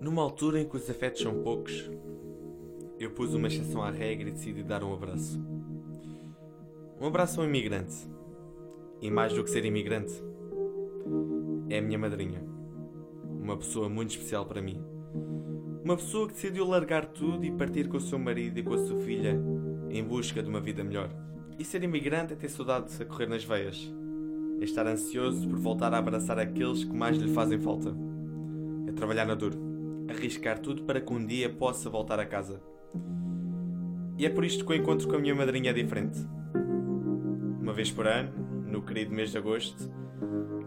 Numa altura em que os afetos são poucos, eu pus uma exceção à regra e decidi dar um abraço. Um abraço a um imigrante. E mais do que ser imigrante, é a minha madrinha. Uma pessoa muito especial para mim. Uma pessoa que decidiu largar tudo e partir com o seu marido e com a sua filha em busca de uma vida melhor. E ser imigrante é ter saudades a correr nas veias. É estar ansioso por voltar a abraçar aqueles que mais lhe fazem falta. É trabalhar na dor. Arriscar tudo para que um dia possa voltar a casa. E é por isto que o encontro com a minha madrinha é diferente. Uma vez por ano, no querido mês de agosto,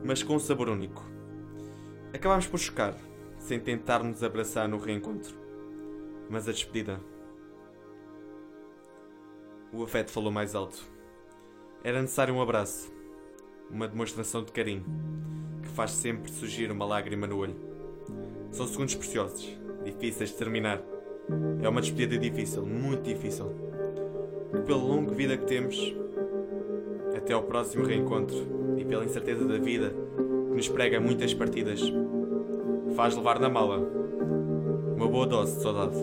mas com um sabor único. Acabámos por chocar, sem tentar nos abraçar no reencontro. Mas a despedida. O afeto falou mais alto. Era necessário um abraço, uma demonstração de carinho, que faz sempre surgir uma lágrima no olho. São segundos preciosos, difíceis de terminar. É uma despedida difícil, muito difícil. Que pela longa vida que temos, até ao próximo reencontro e pela incerteza da vida que nos prega muitas partidas, faz levar na mala uma boa dose de saudade.